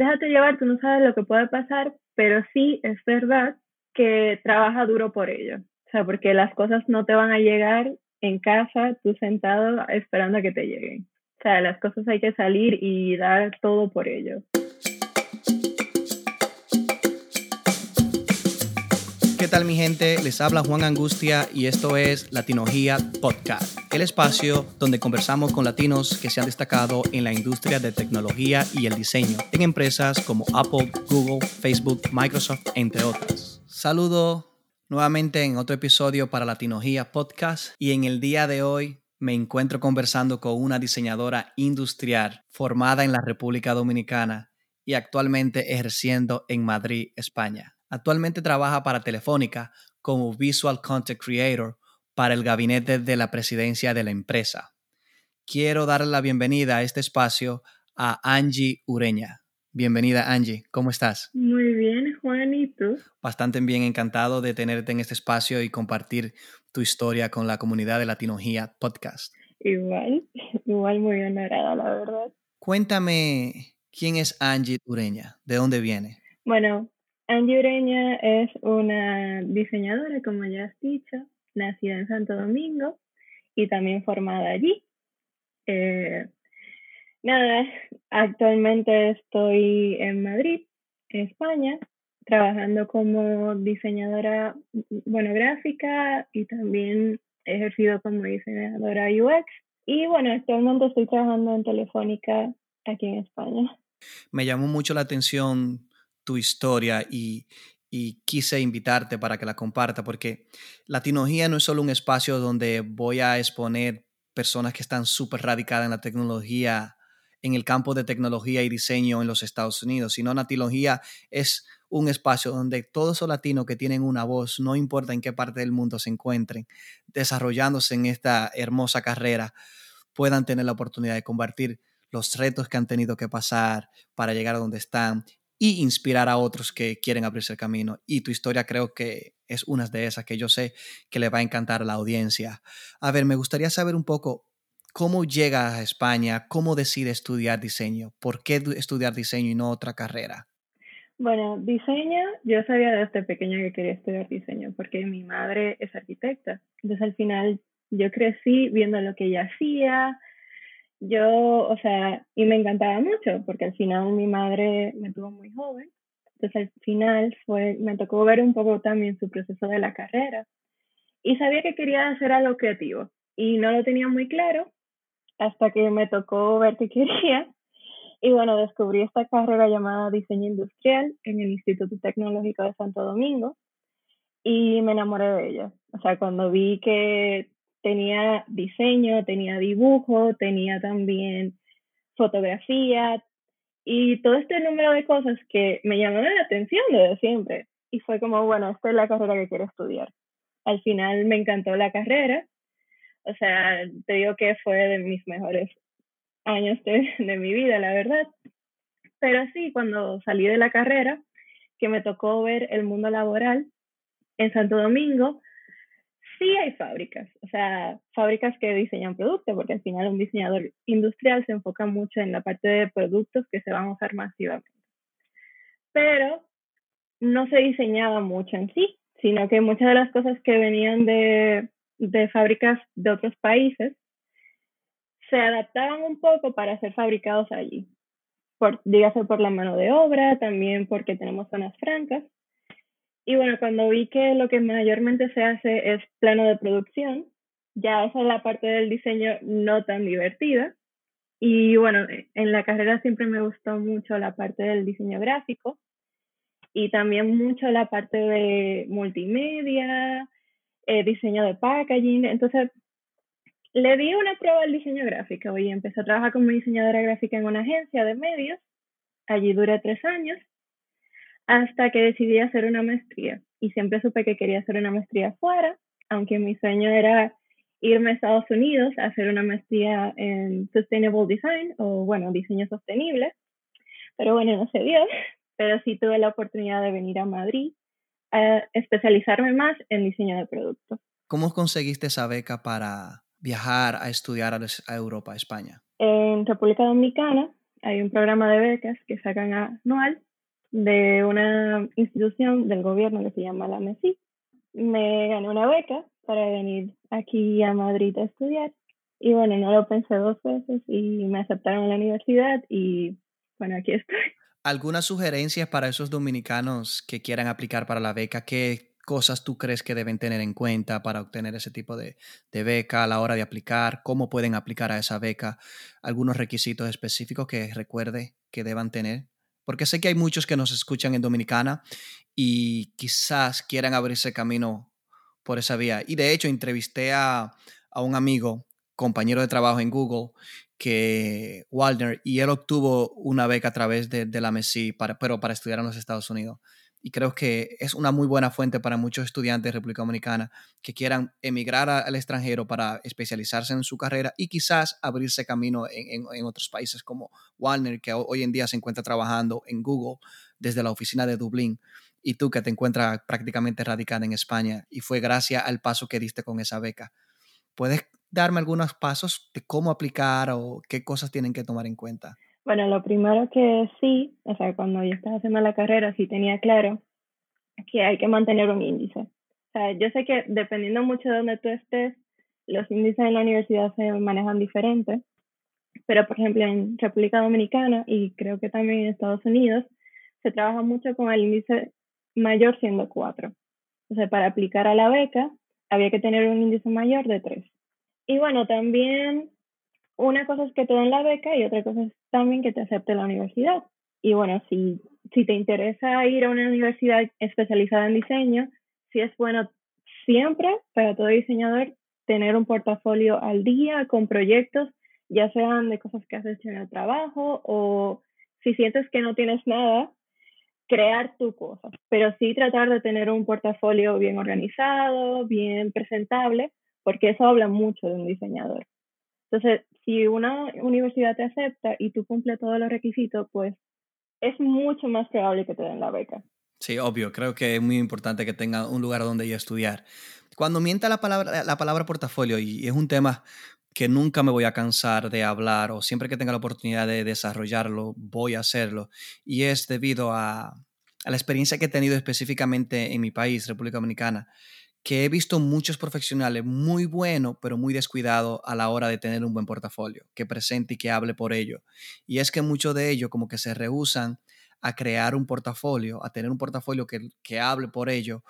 déjate llevar, tú no sabes lo que puede pasar, pero sí es verdad que trabaja duro por ello. O sea, porque las cosas no te van a llegar en casa, tú sentado esperando a que te lleguen. O sea, las cosas hay que salir y dar todo por ello. ¿Qué tal mi gente? Les habla Juan Angustia y esto es Latinogía Podcast, el espacio donde conversamos con latinos que se han destacado en la industria de tecnología y el diseño en empresas como Apple, Google, Facebook, Microsoft, entre otras. Saludo nuevamente en otro episodio para Latinogía Podcast y en el día de hoy me encuentro conversando con una diseñadora industrial formada en la República Dominicana y actualmente ejerciendo en Madrid, España. Actualmente trabaja para Telefónica como Visual Content Creator para el gabinete de la presidencia de la empresa. Quiero darle la bienvenida a este espacio a Angie Ureña. Bienvenida Angie, ¿cómo estás? Muy bien, Juan, ¿y tú? Bastante bien, encantado de tenerte en este espacio y compartir tu historia con la comunidad de Latinogía Podcast. Igual, igual muy honorada, la verdad. Cuéntame, ¿quién es Angie Ureña? ¿De dónde viene? Bueno, Angie Ureña es una diseñadora, como ya has dicho, nacida en Santo Domingo y también formada allí. Eh, nada, actualmente estoy en Madrid, España, trabajando como diseñadora, bueno, gráfica y también he ejercido como diseñadora UX. Y bueno, actualmente estoy trabajando en Telefónica aquí en España. Me llamó mucho la atención tu historia y, y quise invitarte para que la comparta, porque Latinología no es solo un espacio donde voy a exponer personas que están súper radicadas en la tecnología, en el campo de tecnología y diseño en los Estados Unidos, sino Latinología es un espacio donde todos los latinos que tienen una voz, no importa en qué parte del mundo se encuentren, desarrollándose en esta hermosa carrera, puedan tener la oportunidad de compartir los retos que han tenido que pasar para llegar a donde están y inspirar a otros que quieren abrirse el camino. Y tu historia creo que es una de esas que yo sé que le va a encantar a la audiencia. A ver, me gustaría saber un poco cómo llega a España, cómo decide estudiar diseño, por qué estudiar diseño y no otra carrera. Bueno, diseño, yo sabía desde pequeña que quería estudiar diseño porque mi madre es arquitecta. Entonces al final yo crecí viendo lo que ella hacía. Yo, o sea, y me encantaba mucho porque al final mi madre me tuvo muy joven. Entonces al final fue, me tocó ver un poco también su proceso de la carrera. Y sabía que quería hacer algo creativo y no lo tenía muy claro hasta que me tocó ver qué quería y bueno, descubrí esta carrera llamada Diseño Industrial en el Instituto Tecnológico de Santo Domingo y me enamoré de ella. O sea, cuando vi que tenía diseño, tenía dibujo, tenía también fotografía y todo este número de cosas que me llamaron la atención desde siempre. Y fue como, bueno, esta es la carrera que quiero estudiar. Al final me encantó la carrera. O sea, te digo que fue de mis mejores años de, de mi vida, la verdad. Pero sí, cuando salí de la carrera, que me tocó ver el mundo laboral en Santo Domingo, sí hay fábricas, o sea, fábricas que diseñan productos, porque al final un diseñador industrial se enfoca mucho en la parte de productos que se van a usar masivamente. Pero no se diseñaba mucho en sí, sino que muchas de las cosas que venían de, de fábricas de otros países se adaptaban un poco para ser fabricados allí. Por, dígase por la mano de obra, también porque tenemos zonas francas. Y bueno, cuando vi que lo que mayormente se hace es plano de producción, ya esa es la parte del diseño no tan divertida. Y bueno, en la carrera siempre me gustó mucho la parte del diseño gráfico y también mucho la parte de multimedia, eh, diseño de packaging. Entonces, le di una prueba al diseño gráfico y empecé a trabajar como diseñadora gráfica en una agencia de medios. Allí duré tres años hasta que decidí hacer una maestría. Y siempre supe que quería hacer una maestría afuera, aunque mi sueño era irme a Estados Unidos a hacer una maestría en Sustainable Design o, bueno, diseño sostenible. Pero bueno, no se dio. Pero sí tuve la oportunidad de venir a Madrid a especializarme más en diseño de productos. ¿Cómo conseguiste esa beca para viajar a estudiar a Europa, a España? En República Dominicana hay un programa de becas que sacan anual de una institución del gobierno que se llama la MESI. Me gané una beca para venir aquí a Madrid a estudiar y bueno, no lo pensé dos veces y me aceptaron la universidad y bueno, aquí estoy. ¿Algunas sugerencias para esos dominicanos que quieran aplicar para la beca? ¿Qué cosas tú crees que deben tener en cuenta para obtener ese tipo de, de, beca a la hora de aplicar? ¿Cómo pueden aplicar a esa beca? ¿Algunos requisitos específicos que recuerde que deban tener? Porque sé que hay muchos que nos escuchan en Dominicana y quizás quieran abrirse camino por esa vía. Y de hecho, entrevisté a, a un amigo, compañero de trabajo en Google, que Waldner, y él obtuvo una beca a través de, la MESI, para, pero para estudiar en los Estados Unidos. Y creo que es una muy buena fuente para muchos estudiantes de República Dominicana que quieran emigrar al extranjero para especializarse en su carrera y quizás abrirse camino en, en, otros países como Waldner, que hoy en día se encuentra trabajando en Google desde la oficina de Dublín, y tú que te encuentras prácticamente radicada en España, y fue gracias al paso que diste con esa beca. ¿Puedes darme algunos pasos de cómo aplicar o qué cosas tienen que tomar en cuenta? Bueno, lo primero que sí, o sea, cuando yo estaba haciendo la carrera, sí tenía claro que hay que mantener un índice. O sea, yo sé que dependiendo mucho de donde tú estés, los índices en la universidad se manejan diferente, pero por ejemplo en República Dominicana y creo que también en Estados Unidos, se trabaja mucho con el índice mayor siendo 4. Entonces, para aplicar a la beca, había que tener un índice mayor de 3. Y bueno, también una cosa es que te den la beca y otra cosa es también que te acepte la universidad. Y bueno, si, si te interesa ir a una universidad especializada en diseño, sí es bueno siempre para todo diseñador tener un portafolio al día con proyectos, ya sean de cosas que has hecho en el trabajo o si sientes que no tienes nada, crear tu cosa, pero sí tratar de tener un portafolio bien organizado, bien presentable, porque eso habla mucho de un diseñador. Entonces, si una universidad te acepta y tú cumples todos los requisitos, pues es mucho más probable que te den la beca. Sí, obvio, creo que es muy importante que tenga un lugar donde ir a estudiar. Cuando mienta la palabra, la palabra portafolio, y es un tema que nunca me voy a cansar de hablar, o siempre que tenga la oportunidad de desarrollarlo, voy a hacerlo, y es debido a, a la experiencia que he tenido específicamente en mi país, República Dominicana que he visto muchos profesionales muy buenos, pero muy descuidados a la hora de tener un buen portafolio, que presente y que hable por ello. Y es que muchos de ellos como que se rehusan a crear un portafolio, a tener un portafolio que, que hable por ello,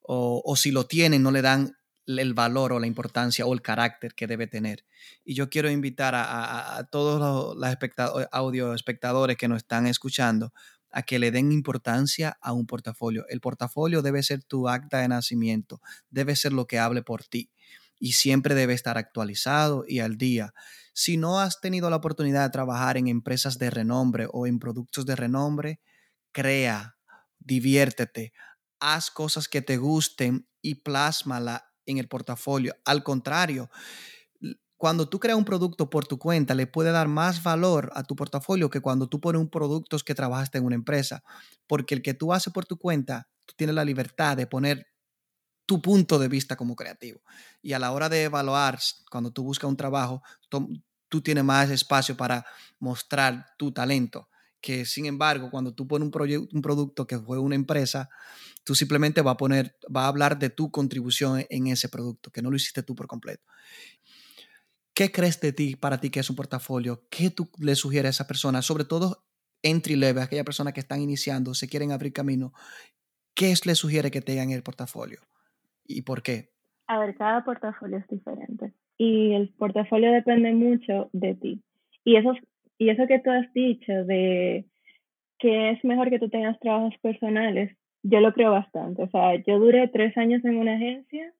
o, o, si lo tienen no le dan el valor o la importancia o el carácter que debe tener. Y yo quiero invitar a, a, todos los, los audio espectadores que nos están escuchando a que le den importancia a un portafolio. El portafolio debe ser tu acta de nacimiento, debe ser lo que hable por ti y siempre debe estar actualizado y al día. Si no has tenido la oportunidad de trabajar en empresas de renombre o en productos de renombre, crea, diviértete, haz cosas que te gusten y plásmala en el portafolio. Al contrario, cuando tú creas un producto por tu cuenta, le puede dar más valor a tu portafolio que cuando tú pones un producto que trabajaste en una empresa. Porque el que tú haces por tu cuenta, tú tienes la libertad de poner tu punto de vista como creativo. Y a la hora de evaluar, cuando tú buscas un trabajo, tú tienes más espacio para mostrar tu talento. Que sin embargo, cuando tú pones un, un producto que fue una empresa, tú simplemente vas a poner, va a hablar de tu contribución en ese producto, que no lo hiciste tú por completo. ¿Qué crees de ti, para ti, que es un portafolio? ¿Qué tú le sugieres a esa persona? Sobre todo entry level, aquella persona que están iniciando, se quieren abrir camino. ¿Qué le sugiere que tengan el portafolio? ¿Y por qué? A ver, cada portafolio es diferente. Y el portafolio depende mucho de ti. Y eso, y eso que tú has dicho de que es mejor que tú tengas trabajos personales, yo lo creo bastante. O sea, yo duré tres años en una agencia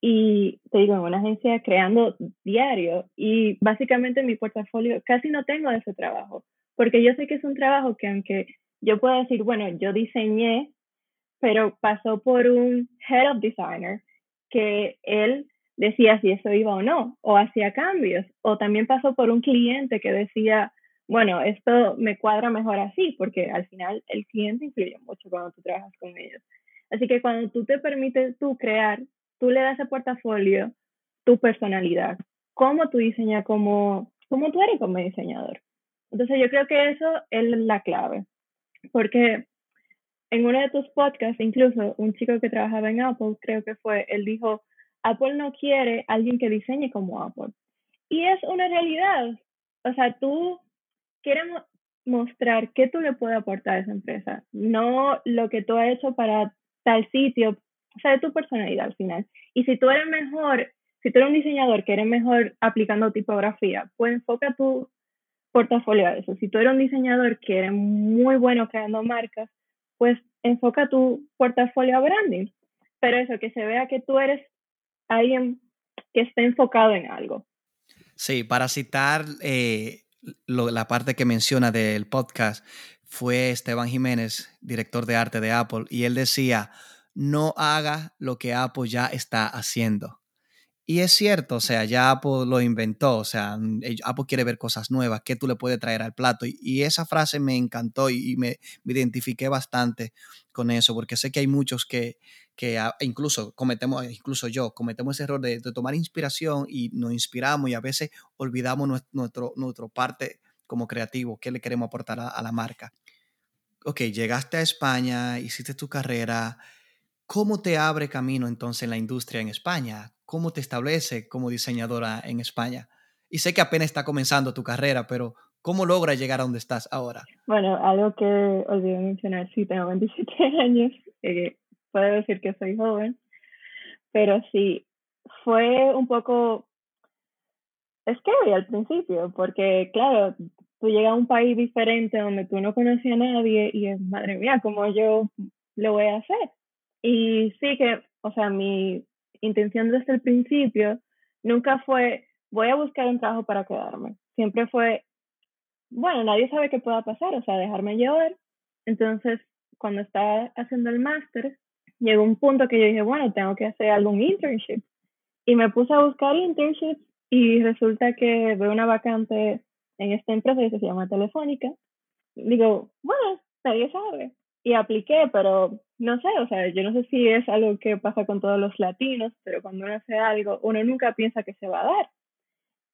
y te digo, en una agencia creando diario y básicamente mi portafolio casi no tengo de ese trabajo, porque yo sé que es un trabajo que aunque yo pueda decir, bueno, yo diseñé, pero pasó por un head of designer que él decía si eso iba o no, o hacía cambios, o también pasó por un cliente que decía, bueno, esto me cuadra mejor así, porque al final el cliente influye mucho cuando tú trabajas con ellos. Así que cuando tú te permites tú crear tú le das a portafolio tu personalidad, cómo tú diseñas, cómo, cómo tú eres como diseñador. Entonces yo creo que eso es la clave, porque en uno de tus podcasts, incluso un chico que trabajaba en Apple, creo que fue, él dijo, Apple no quiere alguien que diseñe como Apple. Y es una realidad. O sea, tú quieres mostrar qué tú le puedes aportar a esa empresa, no lo que tú has hecho para tal sitio, o sea, de tu personalidad al final. Y si tú eres mejor, si tú eres un diseñador que eres mejor aplicando tipografía, pues enfoca tu portafolio a eso. Si tú eres un diseñador que eres muy bueno creando marcas, pues enfoca tu portafolio a branding. Pero eso, que se vea que tú eres alguien que esté enfocado en algo. Sí, para citar eh, la parte que menciona del podcast, fue Esteban Jiménez, director de arte de Apple, y él decía, no haga lo que Apple ya está haciendo. Y es cierto, o sea, ya Apple lo inventó, o sea, mm, Apple quiere ver cosas nuevas, ¿qué tú le puedes traer al plato? Y, esa frase me encantó y, me, identifiqué bastante con eso, porque sé que hay muchos que, que incluso cometemos, incluso yo, cometemos ese error de, tomar inspiración y nos inspiramos y a veces olvidamos nuestro, nuestro, parte como creativo, qué le queremos aportar a la marca. Ok, llegaste a España, hiciste tu carrera, ¿cómo te abre camino entonces en la industria en España? cómo te establece como diseñadora en España. Y sé que apenas está comenzando tu carrera, pero ¿cómo logras llegar a donde estás ahora? Bueno, algo que olvidé mencionar, sí, tengo 27 años, eh, puedo decir que soy joven, pero sí, fue un poco que al principio, porque claro, tú llegas a un país diferente donde tú no conocías a nadie y es, madre mía, ¿cómo yo lo voy a hacer? Y sí que, o sea, mi, intención desde el principio nunca fue, voy a buscar un trabajo para quedarme. Siempre fue, bueno, nadie sabe qué pueda pasar, o sea, dejarme llevar. Entonces, cuando estaba haciendo el máster, llegó un punto que yo dije, bueno, tengo que hacer algún internship. Y me puse a buscar internships y resulta que veo una vacante en esta empresa que se llama Telefónica. Digo, bueno, nadie sabe. Y apliqué, pero no sé, o sea, yo no sé si es algo que pasa con todos los latinos, pero cuando uno hace algo, uno nunca piensa que se va a dar.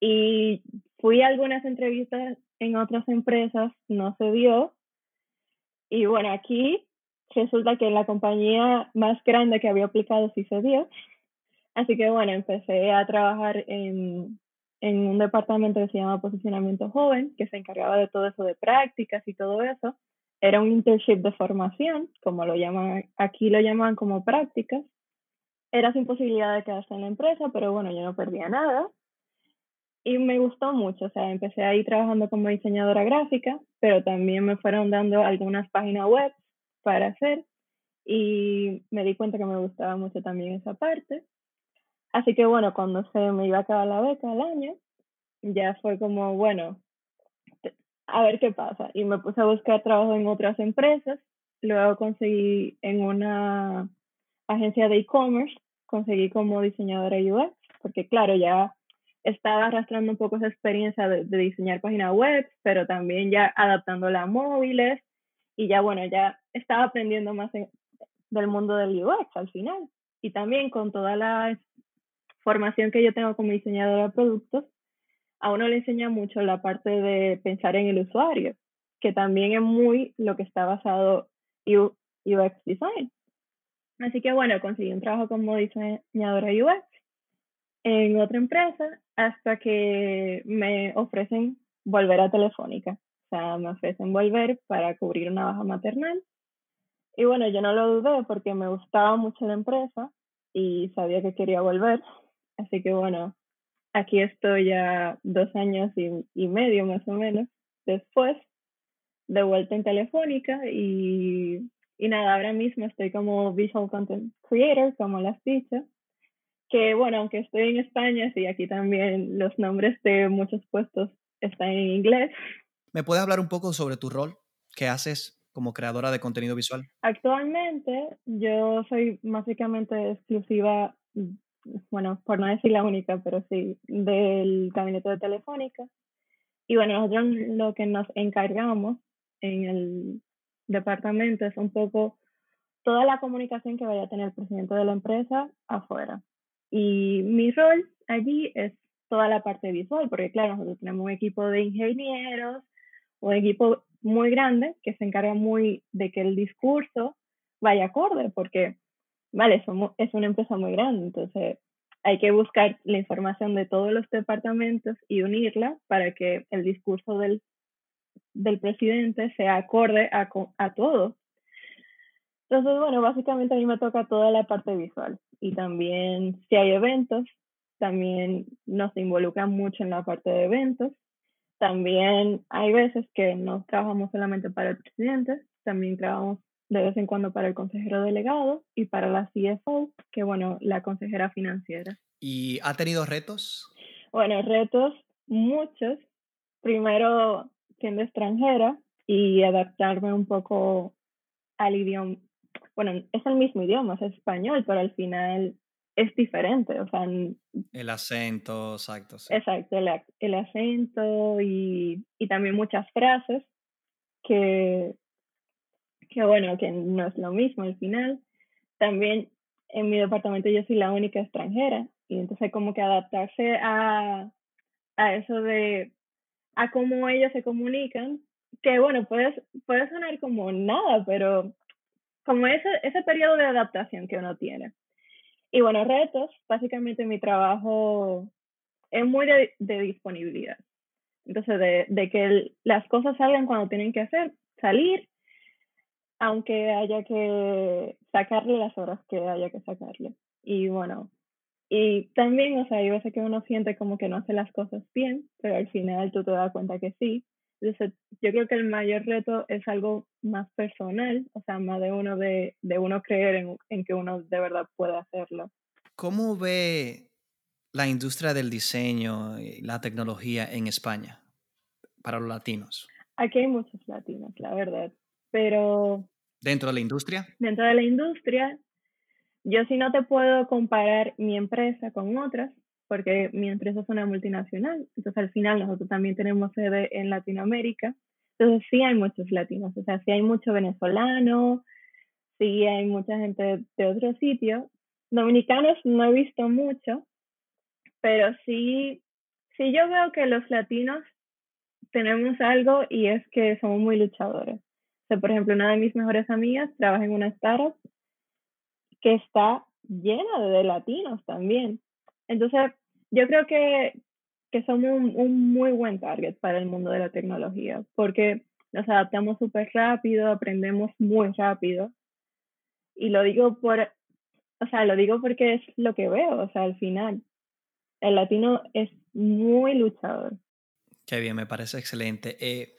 Y fui a algunas entrevistas en otras empresas, no se dio. Y bueno, aquí resulta que la compañía más grande que había aplicado sí se dio. Así que bueno, empecé a trabajar en, en un departamento que se llama Posicionamiento Joven, que se encargaba de todo eso de prácticas y todo eso era un internship de formación, como lo llaman, aquí lo llaman como prácticas. Era sin posibilidad de quedarse en la empresa, pero bueno, yo no perdía nada. Y me gustó mucho, o sea, empecé ahí trabajando como diseñadora gráfica, pero también me fueron dando algunas páginas web para hacer y me di cuenta que me gustaba mucho también esa parte. Así que bueno, cuando se me iba a acabar la beca al año, ya fue como, bueno, a ver qué pasa. Y me puse a buscar trabajo en otras empresas. Luego conseguí en una agencia de e-commerce, conseguí como diseñadora UX, porque claro, ya estaba arrastrando un poco esa experiencia de, diseñar páginas web, pero también ya adaptándola a móviles y ya bueno, ya estaba aprendiendo más del mundo del UX al final. Y también con toda la formación que yo tengo como diseñadora de productos, a uno le enseña mucho la parte de pensar en el usuario, que también es muy lo que está basado UX Design. Así que bueno, conseguí un trabajo como diseñadora UX en otra empresa hasta que me ofrecen volver a Telefónica. O sea, me ofrecen volver para cubrir una baja maternal. Y bueno, yo no lo dudé porque me gustaba mucho la empresa y sabía que quería volver. Así que bueno, aquí estoy ya dos años y, medio más o menos después, de vuelta en Telefónica y, y, nada, ahora mismo estoy como Visual Content Creator, como las dicho, que bueno, aunque estoy en España, sí, aquí también los nombres de muchos puestos están en inglés. ¿Me puedes hablar un poco sobre tu rol? ¿Qué haces como creadora de contenido visual? Actualmente yo soy básicamente exclusiva bueno, por no decir la única, pero sí, del gabinete de Telefónica. Y bueno, nosotros lo que nos encargamos en el departamento es un poco toda la comunicación que vaya a tener el presidente de la empresa afuera. Y mi rol allí es toda la parte visual, porque claro, nosotros tenemos un equipo de ingenieros, un equipo muy grande que se encarga muy de que el discurso vaya acorde, porque, vale, somos, es una empresa muy grande, entonces hay que buscar la información de todos los departamentos y unirla para que el discurso del, del presidente sea acorde a, a todo. Entonces, bueno, básicamente a mí me toca toda la parte visual y también si hay eventos, también nos involucran mucho en la parte de eventos. También hay veces que no trabajamos solamente para el presidente, también trabajamos de vez en cuando para el consejero delegado y para la CFO, que bueno, la consejera financiera. ¿Y ha tenido retos? Bueno, retos muchos. Primero, siendo extranjera y adaptarme un poco al idioma. Bueno, es el mismo idioma, es español, pero al final es diferente, o sea... El acento, exacto. Exacto, el, el acento y, y, también muchas frases que, que, bueno, que no es lo mismo al final. También en mi departamento yo soy la única extranjera y entonces como que adaptarse a, a eso de, a cómo ellos se comunican, que bueno, puede, puede sonar como nada, pero como ese, ese periodo de adaptación que uno tiene. Y bueno, retos, básicamente mi trabajo es muy de, disponibilidad. Entonces, de, de que las cosas salgan cuando tienen que hacer, salir, aunque haya que sacarle las horas que haya que sacarle. Y bueno, y también, o sea, hay veces que uno siente como que no hace las cosas bien, pero al final tú te das cuenta que sí. Entonces, yo creo que el mayor reto es algo más personal, o sea, más de uno de, de uno creer en, en, que uno de verdad puede hacerlo. ¿Cómo ve la industria del diseño y la tecnología en España para los latinos? Aquí hay muchos latinos, la verdad, pero... ¿Dentro de la industria? Dentro de la industria, yo sí no te puedo comparar mi empresa con otras, porque mi empresa es una multinacional, entonces al final nosotros también tenemos sede en Latinoamérica, entonces sí hay muchos latinos, o sea, sí hay mucho venezolano, sí hay mucha gente de otros sitios. Dominicanos no he visto mucho, pero sí, sí yo veo que los latinos tenemos algo y es que somos muy luchadores. O sea, por ejemplo, una de mis mejores amigas trabaja en una startup que está llena de latinos también. Entonces, yo creo que, que somos un, muy buen target para el mundo de la tecnología, porque nos adaptamos súper rápido, aprendemos muy rápido. Y lo digo por, o sea, lo digo porque es lo que veo, o sea, al final, el latino es muy luchador. Qué bien, me parece excelente. Eh,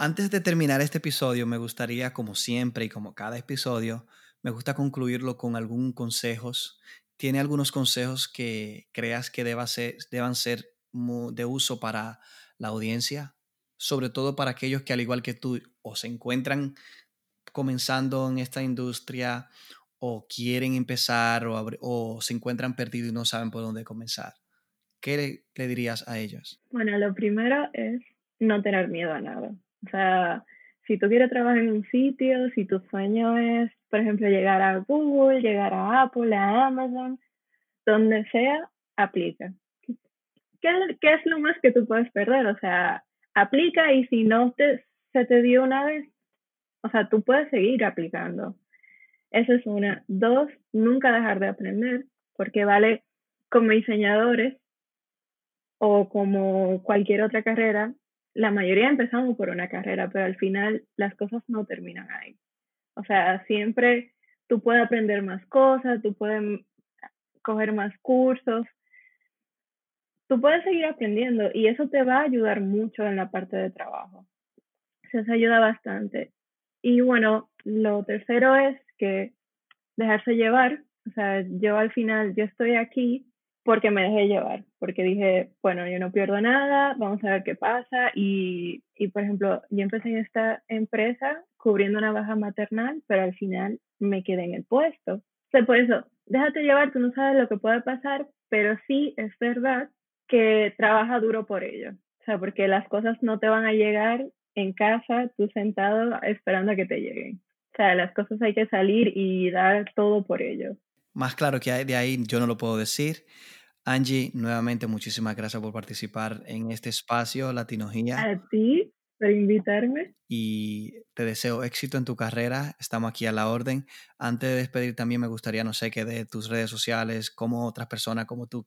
antes de terminar este episodio, me gustaría, como siempre y como cada episodio, me gusta concluirlo con algún consejos ¿Tiene algunos consejos que creas que deban ser de uso para la audiencia? Sobre todo para aquellos que al igual que tú o se encuentran comenzando en esta industria o quieren empezar o, se encuentran perdidos y no saben por dónde comenzar. ¿Qué le, dirías a ellos? Bueno, lo primero es no tener miedo a nada. O sea, si tú quieres trabajar en un sitio, si tu sueño es por ejemplo, llegar a Google, llegar a Apple, a Amazon, donde sea, aplica. ¿Qué, qué es lo más que tú puedes perder? O sea, aplica y si no te, se te dio una vez, o sea, tú puedes seguir aplicando. Esa es una. Dos, nunca dejar de aprender, porque vale, como diseñadores o como cualquier otra carrera, la mayoría empezamos por una carrera, pero al final las cosas no terminan ahí. O sea, siempre tú puedes aprender más cosas, tú puedes coger más cursos, tú puedes seguir aprendiendo y eso te va a ayudar mucho en la parte de trabajo. Eso ayuda bastante. Y bueno, lo tercero es que dejarse llevar. O sea, yo al final, yo estoy aquí porque me dejé llevar, porque dije, bueno, yo no pierdo nada, vamos a ver qué pasa. Y, y por ejemplo, yo empecé en esta empresa cubriendo una baja maternal, pero al final me quedé en el puesto. O sea, por eso, déjate llevar, tú no sabes lo que puede pasar, pero sí es verdad que trabaja duro por ello. O sea, porque las cosas no te van a llegar en casa, tú sentado esperando a que te lleguen. O sea, las cosas hay que salir y dar todo por ello. Más claro que de ahí yo no lo puedo decir. Angie, nuevamente muchísimas gracias por participar en este espacio Latinogía. A ti por invitarme. Y te deseo éxito en tu carrera. Estamos aquí a la orden. Antes de despedir también me gustaría, no sé, que de tus redes sociales, cómo otras personas como tú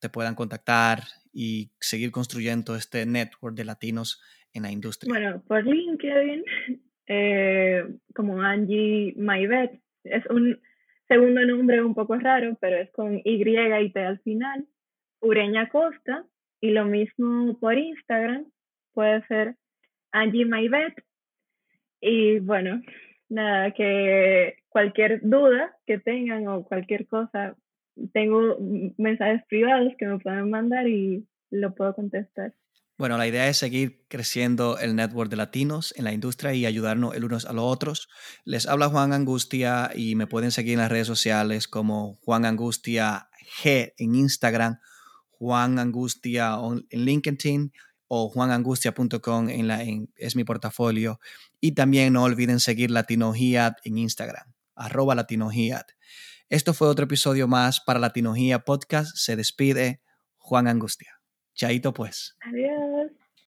te puedan contactar y seguir construyendo este network de latinos en la industria. Bueno, por LinkedIn, eh, como Angie Mayvet, es un segundo nombre un poco raro, pero es con Y y T al final. Ureña Costa, y lo mismo por Instagram, puede ser Angie Mayvet. Y bueno, nada, que cualquier duda que tengan o cualquier cosa, tengo mensajes privados que me pueden mandar y lo puedo contestar. Bueno, la idea es seguir creciendo el network de latinos en la industria y ayudarnos el unos a los otros. Les habla Juan Angustia y me pueden seguir en las redes sociales como Juan Angustia G en Instagram, Juan Angustia en LinkedIn o juanangustia.com en la, es mi portafolio. Y también no olviden seguir Latinogiat en Instagram, arroba. Esto fue otro episodio más para Latinogia Podcast. Se despide Juan Angustia. Chaito pues. Adiós.